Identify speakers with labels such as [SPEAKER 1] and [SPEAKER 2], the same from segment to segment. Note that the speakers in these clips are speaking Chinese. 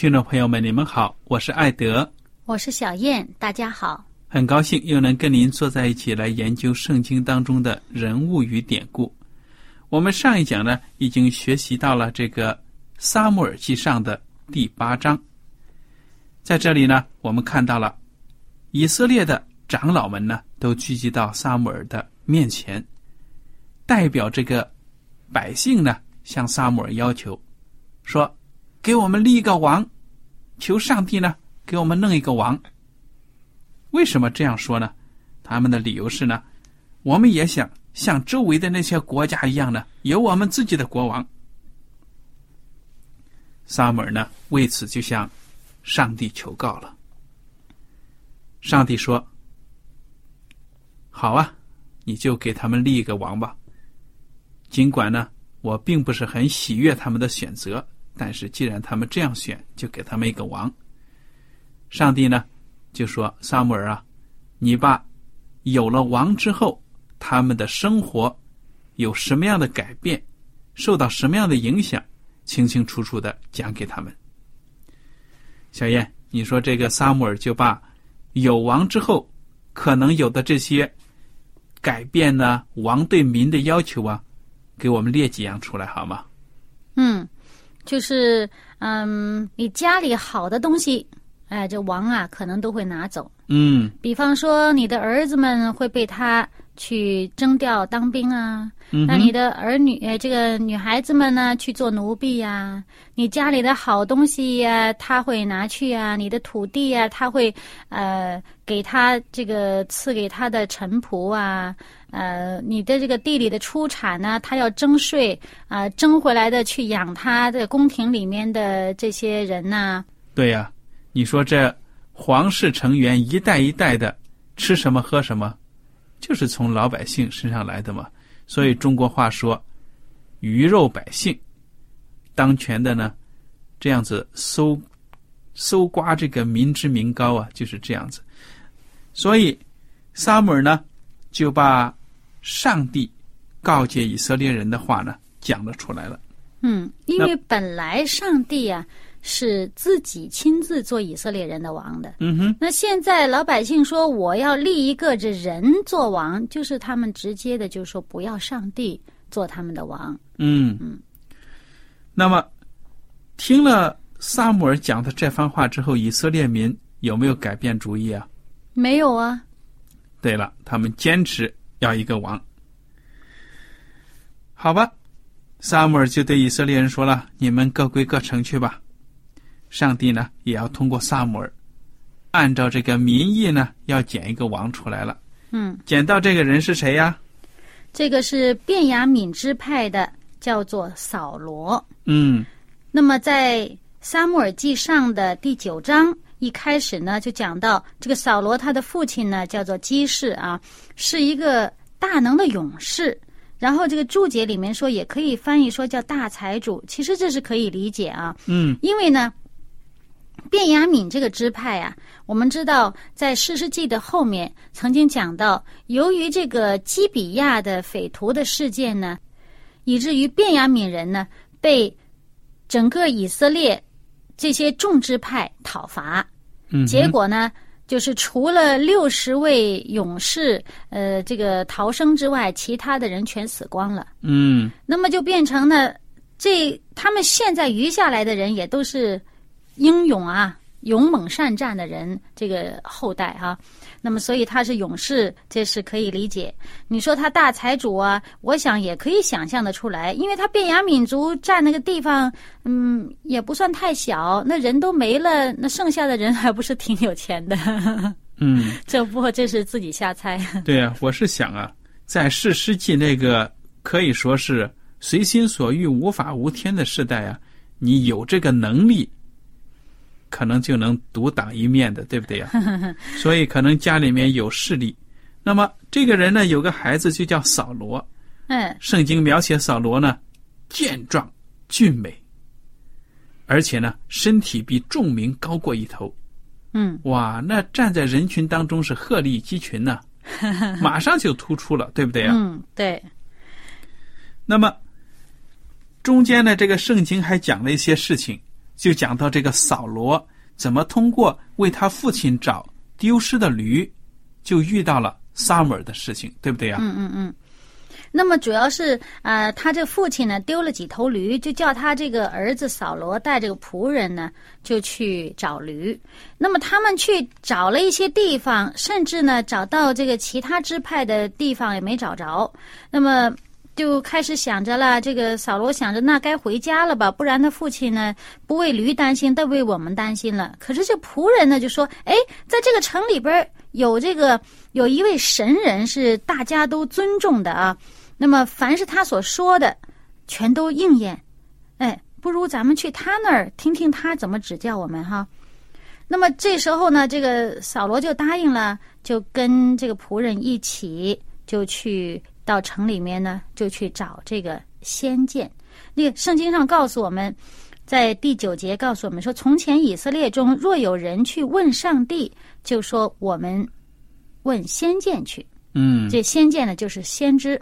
[SPEAKER 1] 听众朋友们，你们好，我是艾德，
[SPEAKER 2] 我是小燕，大家好。
[SPEAKER 1] 很高兴又能跟您坐在一起来研究圣经当中的人物与典故。我们上一讲呢，已经学习到了这个《撒母耳记上》的第八章。在这里呢，我们看到了以色列的长老们呢，都聚集到撒母耳的面前，代表这个百姓呢，向撒母耳要求说。给我们立一个王，求上帝呢给我们弄一个王。为什么这样说呢？他们的理由是呢，我们也想像周围的那些国家一样呢，有我们自己的国王。萨姆尔呢为此就向上帝求告了。上帝说：“好啊，你就给他们立一个王吧。尽管呢，我并不是很喜悦他们的选择。”但是，既然他们这样选，就给他们一个王。上帝呢，就说：“萨姆尔啊，你把有了王之后，他们的生活有什么样的改变，受到什么样的影响，清清楚楚的讲给他们。”小燕，你说这个萨姆尔就把有王之后可能有的这些改变呢，王对民的要求啊，给我们列几样出来好吗？
[SPEAKER 2] 嗯。就是嗯，你家里好的东西，哎，这王啊可能都会拿走。
[SPEAKER 1] 嗯，
[SPEAKER 2] 比方说你的儿子们会被他去征调当兵啊，那你的儿女，哎，这个女孩子们呢去做奴婢呀，你家里的好东西呀，他会拿去啊，你的土地呀，他会呃给他这个赐给他的臣仆啊。呃，你的这个地里的出产呢，他要征税啊，征回来的去养他的宫廷里面的这些人呐。
[SPEAKER 1] 对呀，你说这皇室成员一代一代的吃什么喝什么，就是从老百姓身上来的嘛。所以中国话说“鱼肉百姓”，当权的呢，这样子搜搜刮这个民脂民膏啊，就是这样子。所以萨姆尔呢，就把。上帝告诫以色列人的话呢，讲了出来了。
[SPEAKER 2] 嗯，因为本来上帝啊是自己亲自做以色列人的王的。
[SPEAKER 1] 嗯哼。
[SPEAKER 2] 那现在老百姓说我要立一个这人做王，就是他们直接的就说不要上帝做他们的王。
[SPEAKER 1] 嗯嗯。那么，听了萨姆尔讲的这番话之后，以色列民有没有改变主意啊？
[SPEAKER 2] 没有啊。
[SPEAKER 1] 对了，他们坚持。要一个王，好吧，萨姆尔就对以色列人说了：“你们各归各城去吧。”上帝呢，也要通过萨姆尔，按照这个民意呢，要捡一个王出来了。
[SPEAKER 2] 嗯，
[SPEAKER 1] 捡到这个人是谁呀？
[SPEAKER 2] 这个是便雅敏支派的，叫做扫罗。
[SPEAKER 1] 嗯，
[SPEAKER 2] 那么在撒母耳记上的第九章。一开始呢，就讲到这个扫罗他的父亲呢，叫做基士啊，是一个大能的勇士。然后这个注解里面说，也可以翻译说叫大财主。其实这是可以理解啊，
[SPEAKER 1] 嗯
[SPEAKER 2] 因为呢，卞雅敏这个支派啊，我们知道在《士师记》的后面曾经讲到，由于这个基比亚的匪徒的事件呢，以至于卞雅敏人呢被整个以色列这些种植派讨伐，
[SPEAKER 1] 嗯，
[SPEAKER 2] 结果呢，就是除了六十位勇士呃这个逃生之外，其他的人全死光了。
[SPEAKER 1] 嗯。
[SPEAKER 2] 那么就变成呢，这他们现在余下来的人也都是英勇啊、勇猛善战的人，这个后代哈、那么，所以他是勇士，这是可以理解。你说他大财主啊，我想也可以想象的出来，因为他便雅敏族占那个地方，嗯，也不算太小，那人都没了，那剩下的人还不是挺有钱的？
[SPEAKER 1] 嗯，
[SPEAKER 2] 这不过这是自己瞎猜。
[SPEAKER 1] 对啊，我是想啊，在世师记那个可以说是随心所欲、无法无天的时代啊，你有这个能力，可能就能独当一面的，对不对呀、所以可能家里面有势力。那么这个人呢，有个孩子就叫扫罗。
[SPEAKER 2] 嗯。
[SPEAKER 1] 圣经描写扫罗呢，健壮俊美，而且呢，身体比众民高过一头。
[SPEAKER 2] 嗯。
[SPEAKER 1] 哇，那站在人群当中是鹤立鸡群呐、马上就突出了，对不对呀、
[SPEAKER 2] 嗯，对，
[SPEAKER 1] 那么中间呢，这个圣经还讲了一些事情，就讲到这个扫罗怎么通过为他父亲找丢失的驴，就遇到了撒母耳的事情，对不对呀、
[SPEAKER 2] 嗯嗯嗯。那么主要是呃，他这父亲呢丢了几头驴，就叫他这个儿子扫罗带这个仆人呢就去找驴。那么他们去找了一些地方，甚至呢找到这个其他支派的地方也没找着。那么就开始想着了，这个扫罗想着那该回家了吧，不然他父亲呢不为驴担心，但为我们担心了。可是这仆人呢就说：“哎，在这个城里边有这个有一位神人是大家都尊重的啊。”那么凡是他所说的，全都应验。哎，不如咱们去他那儿听听他怎么指教我们哈。那么这时候呢，这个扫罗就答应了，就跟这个仆人一起就去到城里面呢，就去找这个先见。那个圣经上告诉我们，在第九节告诉我们说，从前以色列中若有人去问上帝，就说我们问先见去。
[SPEAKER 1] 嗯，
[SPEAKER 2] 这先见呢，就是先知。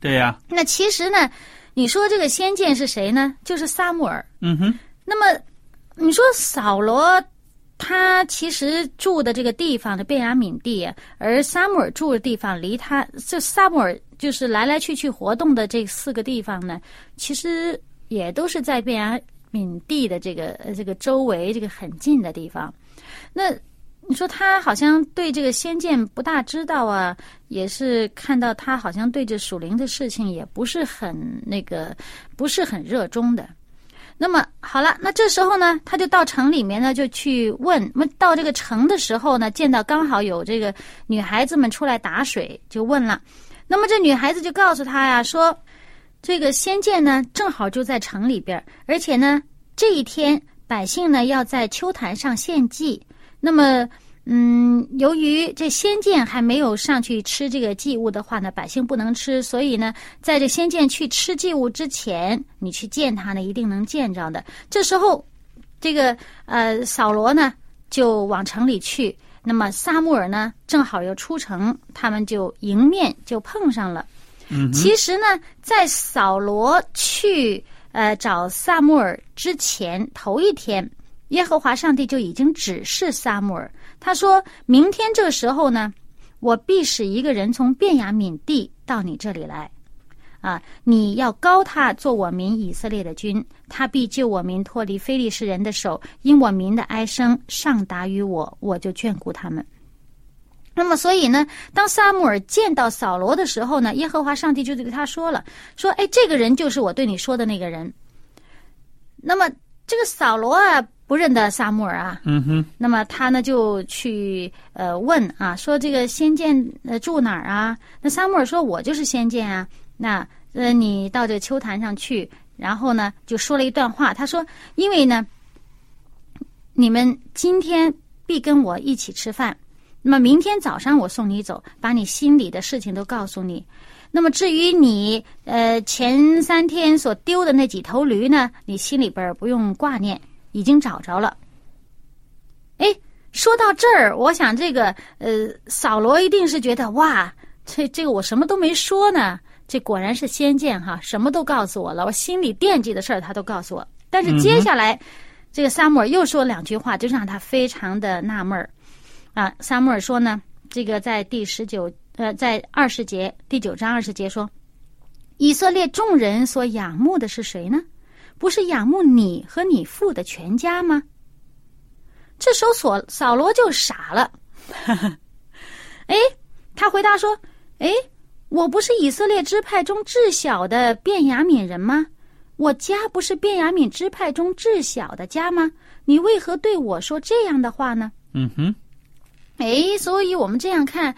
[SPEAKER 1] 对呀、
[SPEAKER 2] 那其实呢，你说这个先见是谁呢？就是撒母耳。
[SPEAKER 1] 嗯哼，
[SPEAKER 2] 那么你说扫罗，他其实住的这个地方的便雅悯地，而撒母耳住的地方离他这撒母耳就是来来去去活动的这四个地方呢，其实也都是在便雅悯地的这个呃这个周围这个很近的地方。那你说他好像对这个仙剑不大知道啊，也是看到他好像对这属灵的事情也不是很那个，不是很热衷的。那么好了，那这时候呢，他就到城里面呢，就去问。那到这个城的时候呢，见到刚好有这个女孩子们出来打水，就问了。那么这女孩子就告诉他呀，说这个仙剑呢，正好就在城里边，而且呢，这一天百姓呢要在秋坛上献祭。那么，嗯，由于这仙剑还没有上去吃这个祭物的话呢，百姓不能吃，所以呢，在这仙剑去吃祭物之前，你去见他呢，一定能见着的。这时候，这个呃扫罗呢就往城里去，那么撒母耳呢正好要出城，他们就迎面就碰上了。
[SPEAKER 1] 嗯，
[SPEAKER 2] 其实呢，在扫罗去呃找撒母耳之前，头一天，耶和华上帝就已经指示撒母耳，他说明天这个时候呢，我必使一个人从便雅悯地到你这里来。啊！你要高他做我民以色列的君，他必救我民脱离非利士人的手，因我民的哀声上达于我，我就眷顾他们。那么，所以呢，当撒母耳见到扫罗的时候呢，耶和华上帝就对他说了：“说，哎，这个人就是我对你说的那个人。”那么，这个扫罗啊，不认得撒母耳啊，
[SPEAKER 1] 嗯哼，
[SPEAKER 2] 那么他呢就去呃问啊，说这个先见呃住哪儿啊？那撒母耳说：“我就是先见啊。”那呃，你到这个秋坛上去，然后呢就说了一段话，他说：“因为呢，你们今天必跟我一起吃饭。”那么明天早上我送你走，把你心里的事情都告诉你。那么至于你呃前三天所丢的那几头驴呢，你心里边不用挂念，已经找着了。哎，说到这儿，我想这个呃扫罗一定是觉得哇，这这个我什么都没说呢，这果然是仙剑哈，什么都告诉我了，我心里惦记的事儿他都告诉我。但是接下来，这个萨母耳又说两句话，就让他非常的纳闷儿啊。萨母耳说呢，这个在第十九呃，在二十节第九章二十节说，以色列众人所仰慕的是谁呢？不是仰慕你和你父的全家吗？这时候扫扫罗就傻了，哎，他回答说：“哎，我不是以色列支派中至小的便雅悯人吗？”我家不是便雅悯支派中至小的家吗？你为何对我说这样的话呢？
[SPEAKER 1] 嗯哼，
[SPEAKER 2] 哎，所以我们这样看，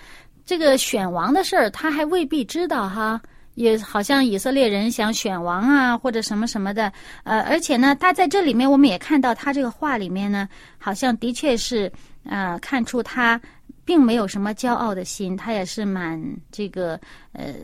[SPEAKER 2] 这个选王的事儿，他还未必知道哈。也好像以色列人想选王啊，或者什么什么的。呃，而且呢，他在这里面，我们也看到他这个话里面呢，好像的确是呃，看出他并没有什么骄傲的心，他也是蛮这个呃。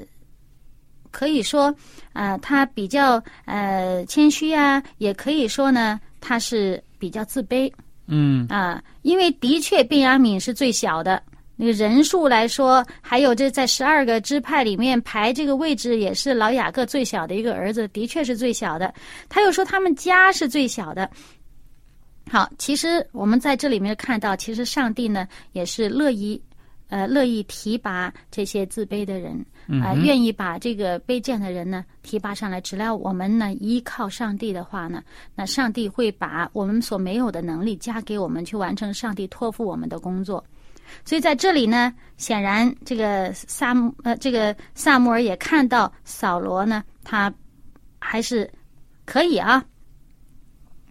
[SPEAKER 2] 可以说，呃，他比较呃谦虚啊，也可以说呢，他是比较自卑。
[SPEAKER 1] 嗯
[SPEAKER 2] 啊，因为的确，卞雅敏是最小的，那个人数来说，还有这在十二个支派里面排这个位置，也是老雅各最小的一个儿子，的确是最小的。他又说他们家是最小的。好，其实我们在这里面看到，其实上帝呢也是乐意。呃，乐意提拔这些自卑的人，啊，愿意把这个卑贱的人呢提拔上来。只要我们呢依靠上帝的话呢，那上帝会把我们所没有的能力加给我们，去完成上帝托付我们的工作。所以在这里呢，显然这个萨姆呃，这个萨摩尔也看到扫罗呢，他还是可以啊。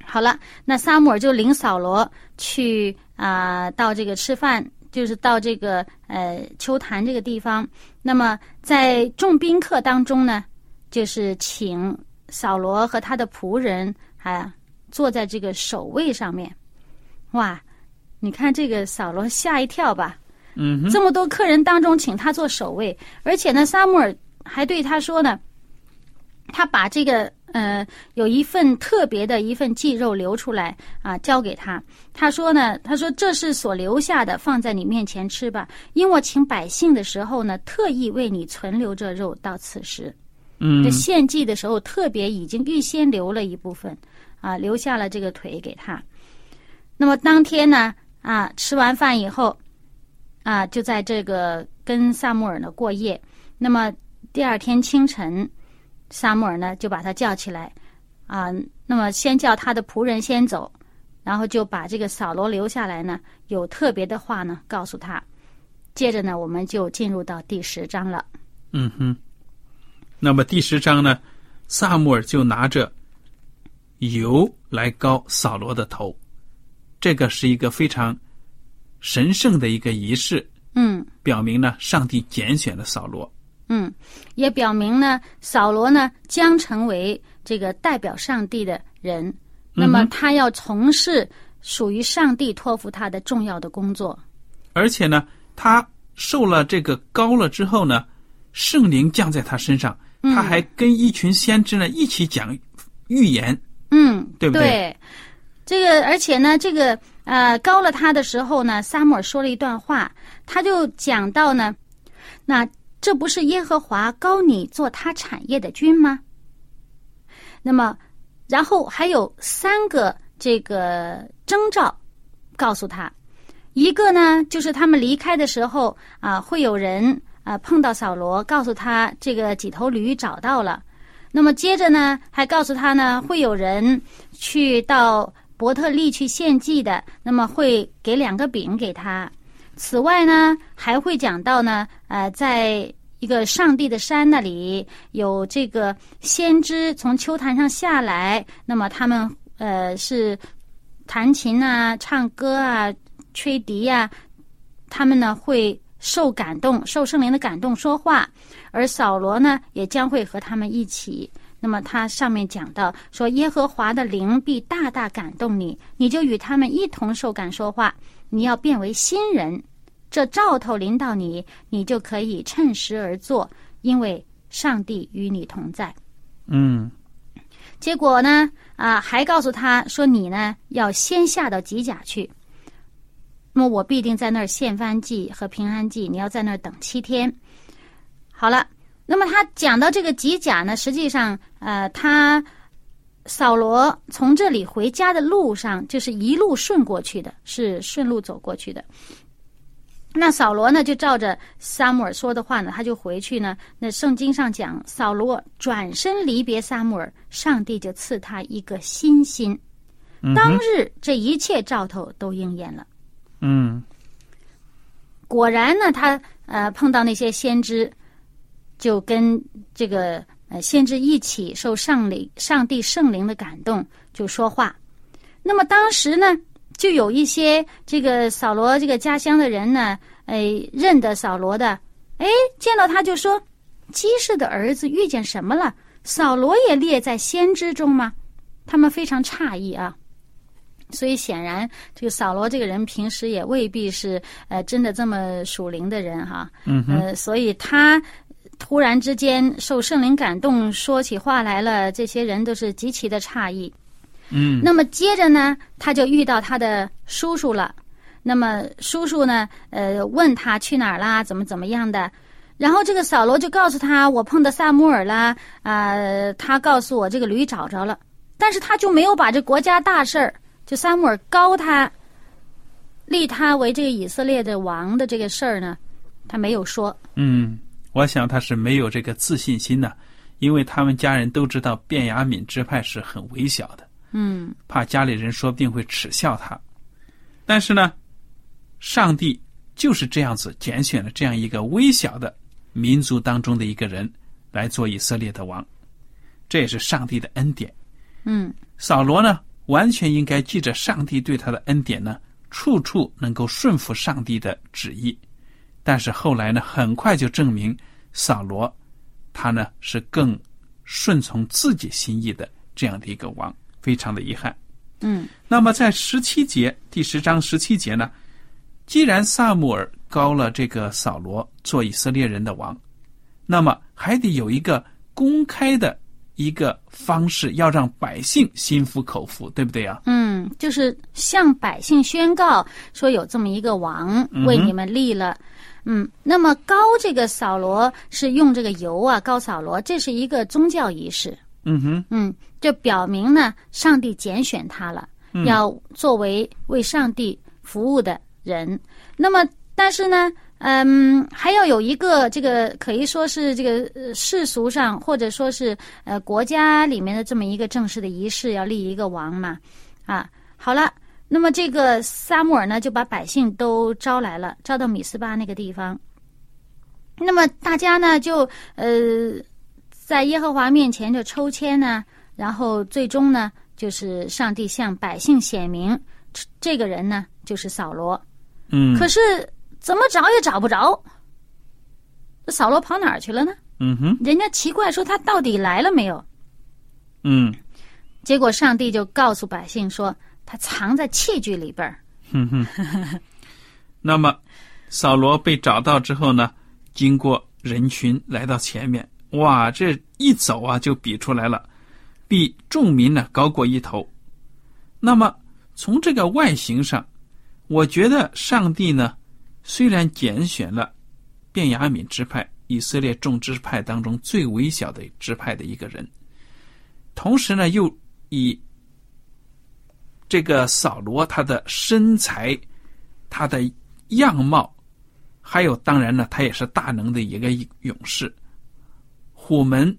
[SPEAKER 2] 好了，那萨姆尔就领扫罗去啊，到这个吃饭。就是到这个呃秋坛这个地方，那么在众宾客当中呢，就是请扫罗和他的仆人啊坐在这个首位上面。哇，你看这个扫罗吓一跳吧？
[SPEAKER 1] 嗯，
[SPEAKER 2] 这么多客人当中请他做首位，而且呢，萨穆尔还对他说呢，他把这个。呃，有一份特别的一份祭肉留出来啊，交给他。他说呢，他说这是所留下的，放在你面前吃吧。因我请百姓的时候呢，特意为你存留这肉到此时。
[SPEAKER 1] 嗯，
[SPEAKER 2] 这献祭的时候特别已经预先留了一部分啊，留下了这个腿给他。那么当天呢，啊，吃完饭以后，啊，就在这个跟萨穆尔呢过夜。那么第二天清晨。萨穆尔呢，就把他叫起来，啊，那么先叫他的仆人先走，然后就把这个扫罗留下来呢，有特别的话呢告诉他。接着呢，我们就进入到第十章了。
[SPEAKER 1] 嗯哼，那么第十章呢，萨穆尔就拿着油来膏扫罗的头，这个是一个非常神圣的一个仪式。
[SPEAKER 2] 嗯，
[SPEAKER 1] 表明呢，上帝拣选了扫罗。
[SPEAKER 2] 嗯，也表明呢，扫罗呢将成为这个代表上帝的人，那么他要从事属于上帝托付他的重要的工作。
[SPEAKER 1] 而且呢，他受了这个高了之后呢，圣灵降在他身上，他还跟一群先知呢一起讲预言。
[SPEAKER 2] 嗯，
[SPEAKER 1] 对不
[SPEAKER 2] 对？对，这个而且呢，这个呃高了他的时候呢，撒母耳说了一段话，他就讲到呢，那。这不是耶和华高你做他产业的君吗？那么，然后还有三个这个征兆，告诉他，一个呢就是他们离开的时候啊，会有人啊碰到扫罗，告诉他这个几头驴找到了。那么接着呢，还告诉他呢，会有人去到伯特利去献祭的，那么会给两个饼给他。此外呢，还会讲到呢，呃，在一个上帝的山那里有这个先知从秋坛上下来，那么他们呃是弹琴啊、唱歌啊、吹笛呀，他们呢会受感动、受圣灵的感动说话，而扫罗呢也将会和他们一起。那么他上面讲到说，耶和华的灵必大大感动你，你就与他们一同受感说话。你要变为新人，这兆头临到你，你就可以趁时而做，因为上帝与你同在。
[SPEAKER 1] 嗯
[SPEAKER 2] 结果呢，啊，还告诉他说，你呢要先下到吉甲去。那么我必定在那儿献燔祭和平安祭，你要在那儿等七天。好了，那么他讲到这个吉甲呢，实际上，呃，他扫罗从这里回家的路上，就是一路顺过去的，是顺路走过去的。那扫罗呢，就照着撒母耳说的话呢，他就回去呢。那圣经上讲，扫罗转身离别撒母耳，上帝就赐他一个新心。当日这一切兆头都应验了。
[SPEAKER 1] 嗯
[SPEAKER 2] 果然呢，他呃碰到那些先知，就跟这个呃先知一起受上灵上帝圣灵的感动，就说话。那么当时呢，就有一些这个扫罗这个家乡的人呢，哎认得扫罗的，哎见到他就说：“基士的儿子遇见什么了？扫罗也列在先知中吗？”他们非常诧异啊。所以显然，这个扫罗这个人平时也未必是呃真的这么属灵的人哈。
[SPEAKER 1] 嗯哼
[SPEAKER 2] 呃，所以他突然之间受圣灵感动，说起话来了，这些人都是极其的诧异。
[SPEAKER 1] 嗯
[SPEAKER 2] 那么接着呢，他就遇到他的叔叔了。那么叔叔呢，呃，问他去哪儿啦，怎么怎么样的。然后这个扫罗就告诉他，我碰到萨穆尔啦，啊、他告诉我这个驴找着了，但是他就没有把这国家大事儿，就萨穆尔高他，立他为这个以色列的王的这个事儿呢，他没有说。
[SPEAKER 1] 嗯，我想他是没有这个自信心的，因为他们家人都知道卞雅敏支派是很微小的，
[SPEAKER 2] 嗯
[SPEAKER 1] 怕家里人说不定会耻笑他。但是呢，上帝就是这样子拣选了这样一个微小的民族当中的一个人来做以色列的王，这也是上帝的恩典。
[SPEAKER 2] 嗯
[SPEAKER 1] 扫罗呢，完全应该记着上帝对他的恩典呢，处处能够顺服上帝的旨意。但是后来呢，很快就证明扫罗他呢是更顺从自己心意的这样的一个王，非常的遗憾。
[SPEAKER 2] 嗯
[SPEAKER 1] 那么在十七节第十章十七节呢，既然萨姆尔高了这个扫罗做以色列人的王，那么还得有一个公开的一个方式，要让百姓心服口服，对不对啊？
[SPEAKER 2] 嗯，就是向百姓宣告说有这么一个王为你们立了。嗯，那么高这个扫罗是用这个油啊，高扫罗，这是一个宗教仪式。
[SPEAKER 1] 嗯哼，
[SPEAKER 2] 嗯，这表明呢，上帝拣选他了，要作为为上帝服务的人。那么，但是呢，嗯，还要有一个这个可以说是这个呃世俗上或者说是呃国家里面的这么一个正式的仪式，要立一个王嘛，啊，好了。那么这个撒母耳呢，就把百姓都招来了，招到米斯巴那个地方。那么大家呢，就呃，在耶和华面前就抽签呢，然后最终呢，就是上帝向百姓显明，这个人呢就是扫罗。
[SPEAKER 1] 嗯，
[SPEAKER 2] 可是怎么找也找不着，这扫罗跑哪儿去了呢？
[SPEAKER 1] 嗯哼，
[SPEAKER 2] 人家奇怪说他到底来了没有？
[SPEAKER 1] 嗯
[SPEAKER 2] 结果上帝就告诉百姓说，他藏在器具里边儿。
[SPEAKER 1] 哼哼。那么，扫罗被找到之后呢，经过人群来到前面，哇，这一走啊就比出来了，比众民呢高过一头。那么从这个外形上，我觉得上帝呢，虽然拣选了便雅悯支派以色列众支派当中最微小的支派的一个人，同时呢又以这个扫罗他的身材、他的样貌，还有当然呢，他也是大能的一个勇士，虎门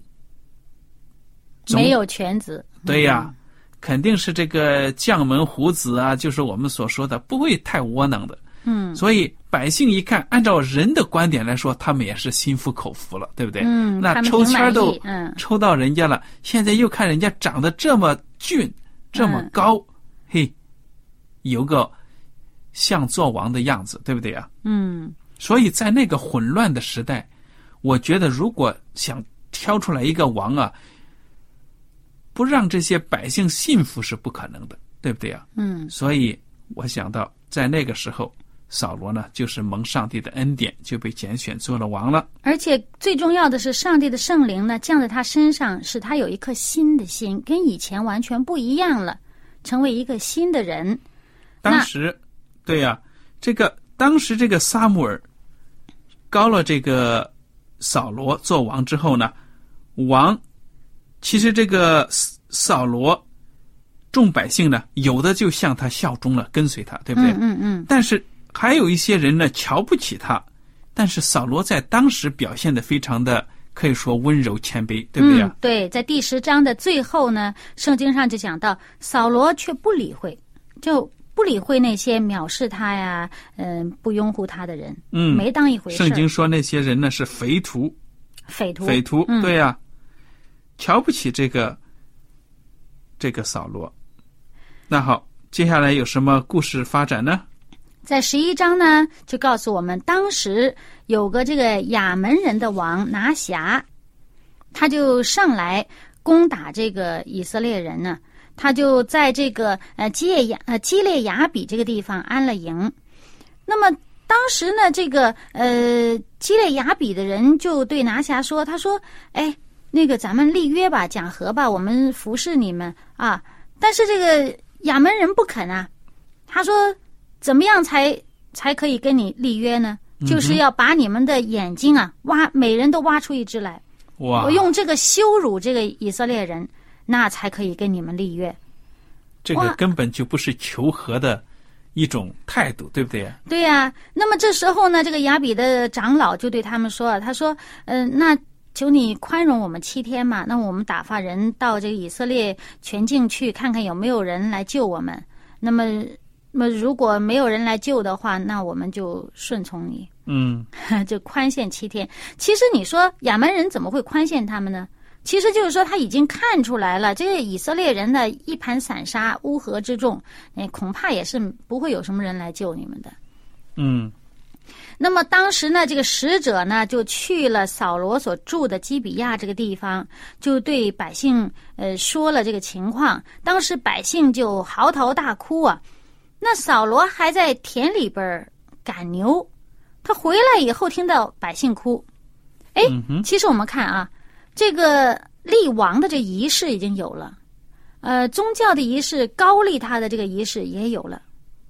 [SPEAKER 2] 没有犬子。
[SPEAKER 1] 对呀、肯定是这个将门虎子啊，就是我们所说的不会太窝囊的。
[SPEAKER 2] 嗯
[SPEAKER 1] 所以百姓一看，按照人的观点来说，他们也是心服口服了，对不对？
[SPEAKER 2] 嗯，
[SPEAKER 1] 那抽签都
[SPEAKER 2] 嗯
[SPEAKER 1] 抽到人家了，现在又看人家长得这么俊，这么
[SPEAKER 2] 嗯
[SPEAKER 1] 高，嘿，有个像做王的样子，对不对啊？
[SPEAKER 2] 嗯
[SPEAKER 1] 所以在那个混乱的时代，我觉得如果想挑出来一个王啊，不让这些百姓信服是不可能的，对不对啊？
[SPEAKER 2] 嗯
[SPEAKER 1] 所以我想到，在那个时候，扫罗呢，就是蒙上帝的恩典，就被拣选做了王了。
[SPEAKER 2] 而且最重要的是，上帝的圣灵呢降在他身上，使他有一颗新的心，跟以前完全不一样了，成为一个新的人。
[SPEAKER 1] 当时，对呀、这个当时这个撒母耳高了这个扫罗做王之后呢，王其实这个扫扫罗众百姓呢，有的就向他效忠了，跟随他，对不对？
[SPEAKER 2] 嗯嗯嗯，
[SPEAKER 1] 但是还有一些人呢，瞧不起他。但是扫罗在当时表现的非常的，可以说温柔谦卑，对不对啊
[SPEAKER 2] 嗯？？对，在第十章的最后呢，圣经上就讲到，扫罗却不理会，就不理会那些藐视他呀，嗯、不拥护他的人，
[SPEAKER 1] 嗯
[SPEAKER 2] 没当一回事。
[SPEAKER 1] 圣经说那些人呢是匪徒，
[SPEAKER 2] 匪徒，
[SPEAKER 1] 匪徒，
[SPEAKER 2] 嗯
[SPEAKER 1] 对呀、瞧不起这个这个扫罗。那好，接下来有什么故事发展呢？
[SPEAKER 2] 在十一章呢，就告诉我们，当时有个这个亚门人的王拿辖，他就上来攻打这个以色列人呢。他就在这个呃基列亚呃基列雅比这个地方安了营。那么当时呢，这个呃基列雅比的人就对拿辖说：“他说，哎，那个咱们立约吧，讲和吧，我们服侍你们啊。”但是这个亚门人不肯啊，他说。怎么样才才可以跟你立约呢？就是要把你们的眼睛啊挖，每人都挖出一只来，
[SPEAKER 1] 哇，
[SPEAKER 2] 我用这个羞辱这个以色列人，那才可以跟你们立约。
[SPEAKER 1] 这个根本就不是求和的一种态度，对不对？
[SPEAKER 2] 对呀、那么这时候呢，这个雅比的长老就对他们说：“他说，嗯、那求你宽容我们七天嘛，那我们打发人到这个以色列全境去看看有没有人来救我们。那么，那么如果没有人来救的话，那我们就顺从你。”
[SPEAKER 1] 嗯，
[SPEAKER 2] 就宽限七天。其实你说亚门人怎么会宽限他们呢？其实就是说他已经看出来了，这个以色列人的一盘散沙、乌合之众，哎，恐怕也是不会有什么人来救你们的。
[SPEAKER 1] 嗯，
[SPEAKER 2] 那么当时呢，这个使者呢就去了扫罗所住的基比亚这个地方，就对百姓呃说了这个情况。当时百姓就嚎啕大哭啊。那扫罗还在田里边儿赶牛，他回来以后听到百姓哭，哎，
[SPEAKER 1] 嗯，
[SPEAKER 2] 其实我们看啊，这个立王的这仪式已经有了，呃，宗教的仪式高丽他的这个仪式也有了。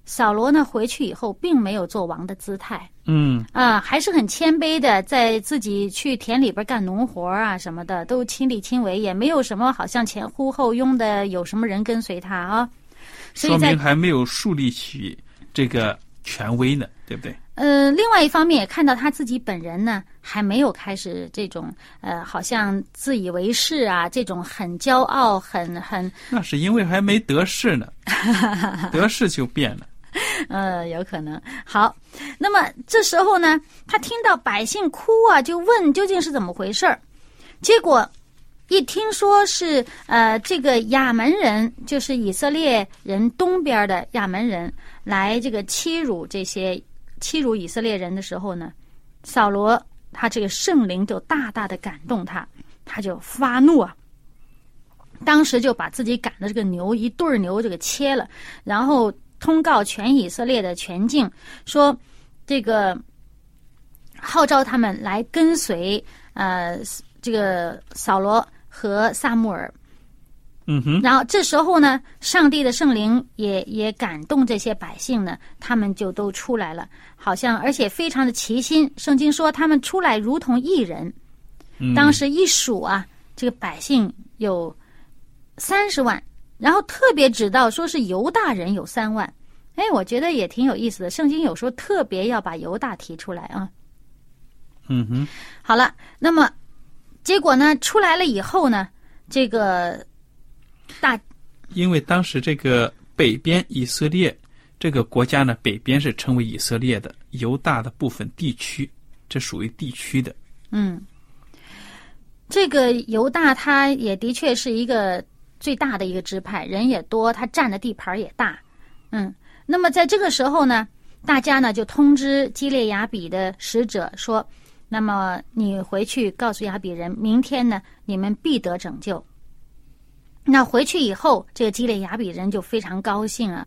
[SPEAKER 2] 扫罗呢回去以后，并没有做王的姿态
[SPEAKER 1] 嗯，
[SPEAKER 2] 啊、还是很谦卑的，在自己去田里边干农活啊什么的，都亲力亲为，也没有什么好像前呼后拥的，有什么人跟随他啊。所以
[SPEAKER 1] 说明还没有树立起这个权威呢，对不对？
[SPEAKER 2] 呃，另外一方面也看到他自己本人呢，还没有开始这种呃，好像自以为是啊，这种很骄傲、很很
[SPEAKER 1] 那是因为还没得势呢，得势就变了。
[SPEAKER 2] 呃，有可能。好，那么这时候呢，他听到百姓哭啊，就问究竟是怎么回事儿。结果一听说是呃这个亚门人，就是以色列人东边的亚门人来这个欺辱这些欺辱以色列人的时候呢，扫罗他这个圣灵就大大的感动他，他就发怒啊。当时就把自己赶的这个牛一对牛就给切了，然后通告全以色列的全境，说这个号召他们来跟随呃这个扫罗和撒母耳。
[SPEAKER 1] 嗯哼，
[SPEAKER 2] 然后这时候呢，上帝的圣灵也也感动这些百姓呢，他们就都出来了，好像而且非常的齐心。圣经说他们出来如同一人。
[SPEAKER 1] 嗯
[SPEAKER 2] 当时一数啊，这个百姓有三十万，然后特别指到说是犹大人有三万。哎，我觉得也挺有意思的。圣经有时候特别要把犹大提出来啊。
[SPEAKER 1] 嗯哼，
[SPEAKER 2] 好了，那么结果呢，出来了以后呢，这个大
[SPEAKER 1] 因为当时这个北边以色列这个国家呢，北边是称为以色列的，犹大的部分地区，这属于地区的。
[SPEAKER 2] 嗯，这个犹大他也的确是一个最大的一个支派，人也多，他占的地盘也大。嗯，那么在这个时候呢，大家呢就通知基列雅比的使者说：“那么你回去告诉亚比人，明天呢你们必得拯救。”那回去以后，这个基列雅比人就非常高兴啊。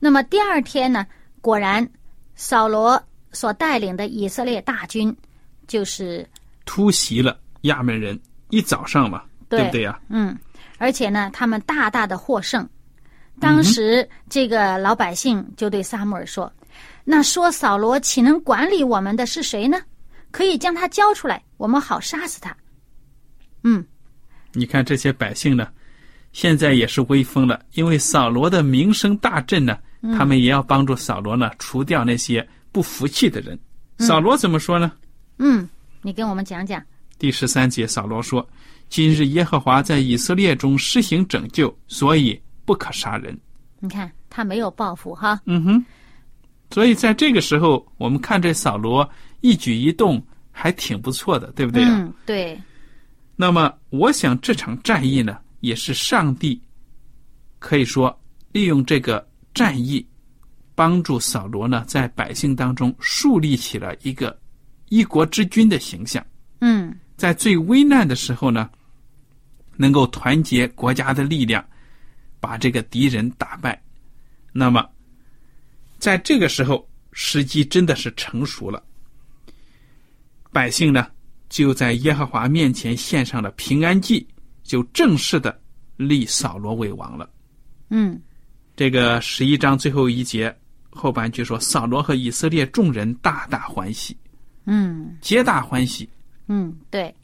[SPEAKER 2] 那么第二天呢，果然扫罗所带领的以色列大军，就是
[SPEAKER 1] 突袭了亚门人，一早上嘛，
[SPEAKER 2] 对
[SPEAKER 1] 不对呀、
[SPEAKER 2] 嗯，而且呢，他们大大的获胜。当时这个老百姓就对撒母耳说：“那说扫罗岂能管理我们的是谁呢？可以将他交出来，我们好杀死他。”嗯，
[SPEAKER 1] 你看这些百姓呢，现在也是威风了，因为扫罗的名声大振呢，他们也要帮助扫罗呢除掉那些不服气的人。扫罗怎么说呢？
[SPEAKER 2] 嗯，你跟我们讲讲。
[SPEAKER 1] 第十三节，扫罗说：“今日耶和华在以色列中施行拯救，所以不可杀人。
[SPEAKER 2] 你看他没有报复哈，”
[SPEAKER 1] 嗯哼，所以在这个时候，我们看这扫罗一举一动还挺不错的，对不对啊？
[SPEAKER 2] 嗯，对，
[SPEAKER 1] 那么，我想这场战役呢，也是上帝可以说利用这个战役，帮助扫罗呢，在百姓当中树立起了一个一国之君的形象。
[SPEAKER 2] 嗯
[SPEAKER 1] 在最危难的时候呢，能够团结国家的力量，把这个敌人打败。那么，在这个时候，时机真的是成熟了。百姓呢，就在耶和华面前献上了平安祭，就正式的立扫罗为王了。
[SPEAKER 2] 嗯
[SPEAKER 1] 这个十一章最后一节后半句说：“扫罗和以色列众人大大欢喜，
[SPEAKER 2] 嗯
[SPEAKER 1] 皆大欢喜。
[SPEAKER 2] 嗯，对，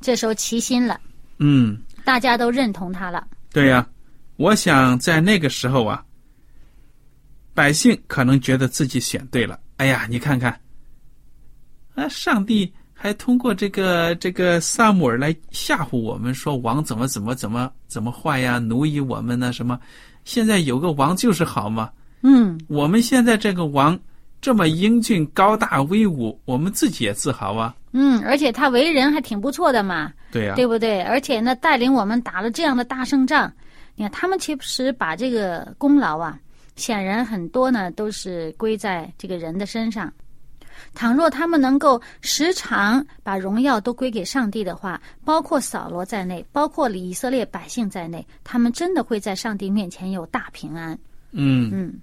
[SPEAKER 2] 这时候齐心了，”
[SPEAKER 1] 嗯，
[SPEAKER 2] 大家都认同他了。
[SPEAKER 1] 对呀、我想在那个时候啊，百姓可能觉得自己选对了。哎呀，你看看，啊，上帝还通过这个这个萨姆尔来吓唬我们，说王怎么怎么怎么怎么坏呀，奴役我们呢？什么？现在有个王就是好嘛。
[SPEAKER 2] 嗯
[SPEAKER 1] 我们现在这个王这么英俊高大威武，我们自己也自豪啊。
[SPEAKER 2] 嗯，而且他为人还挺不错的嘛，
[SPEAKER 1] 对呀、
[SPEAKER 2] 对不对？而且呢，带领我们打了这样的大胜仗，你看他们其实把这个功劳啊，显然很多呢都是归在这个人的身上。倘若他们能够时常把荣耀都归给上帝的话，包括扫罗在内，包括以色列百姓在内，他们真的会在上帝面前有大平安。
[SPEAKER 1] 嗯，
[SPEAKER 2] 嗯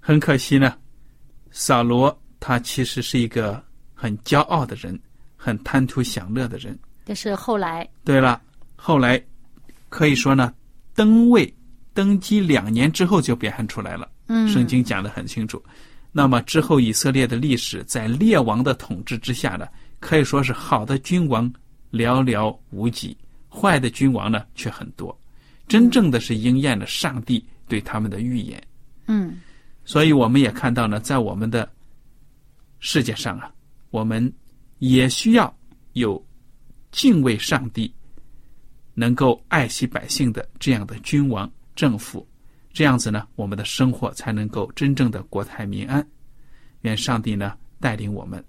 [SPEAKER 1] 很可惜呢，扫罗他其实是一个很骄傲的人，很贪图享乐的人。
[SPEAKER 2] 这是后来，
[SPEAKER 1] 对了，后来可以说呢，登位登基两年之后就表现出来了。
[SPEAKER 2] 嗯，
[SPEAKER 1] 圣经讲的很清楚。那么之后，以色列的历史在列王的统治之下呢，可以说是好的君王寥寥无几，坏的君王呢却很多。真正的是应验了上帝对他们的预言。
[SPEAKER 2] 嗯
[SPEAKER 1] 所以我们也看到呢，在我们的世界上啊，我们也需要有敬畏上帝、能够爱惜百姓的这样的君王、政府，这样子呢，我们的生活才能够真正的国泰民安。愿上帝呢带领我们。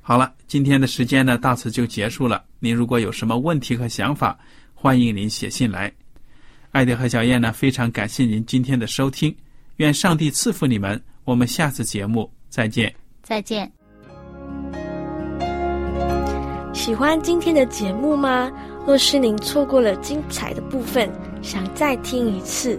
[SPEAKER 1] 好了，今天的时间呢到此就结束了。您如果有什么问题和想法，欢迎您写信来。艾迪和小燕呢，非常感谢您今天的收听。愿上帝赐福你们，我们下次节目再见。
[SPEAKER 2] 再见。
[SPEAKER 3] 喜欢今天的节目吗？若是您错过了精彩的部分，想再听一次，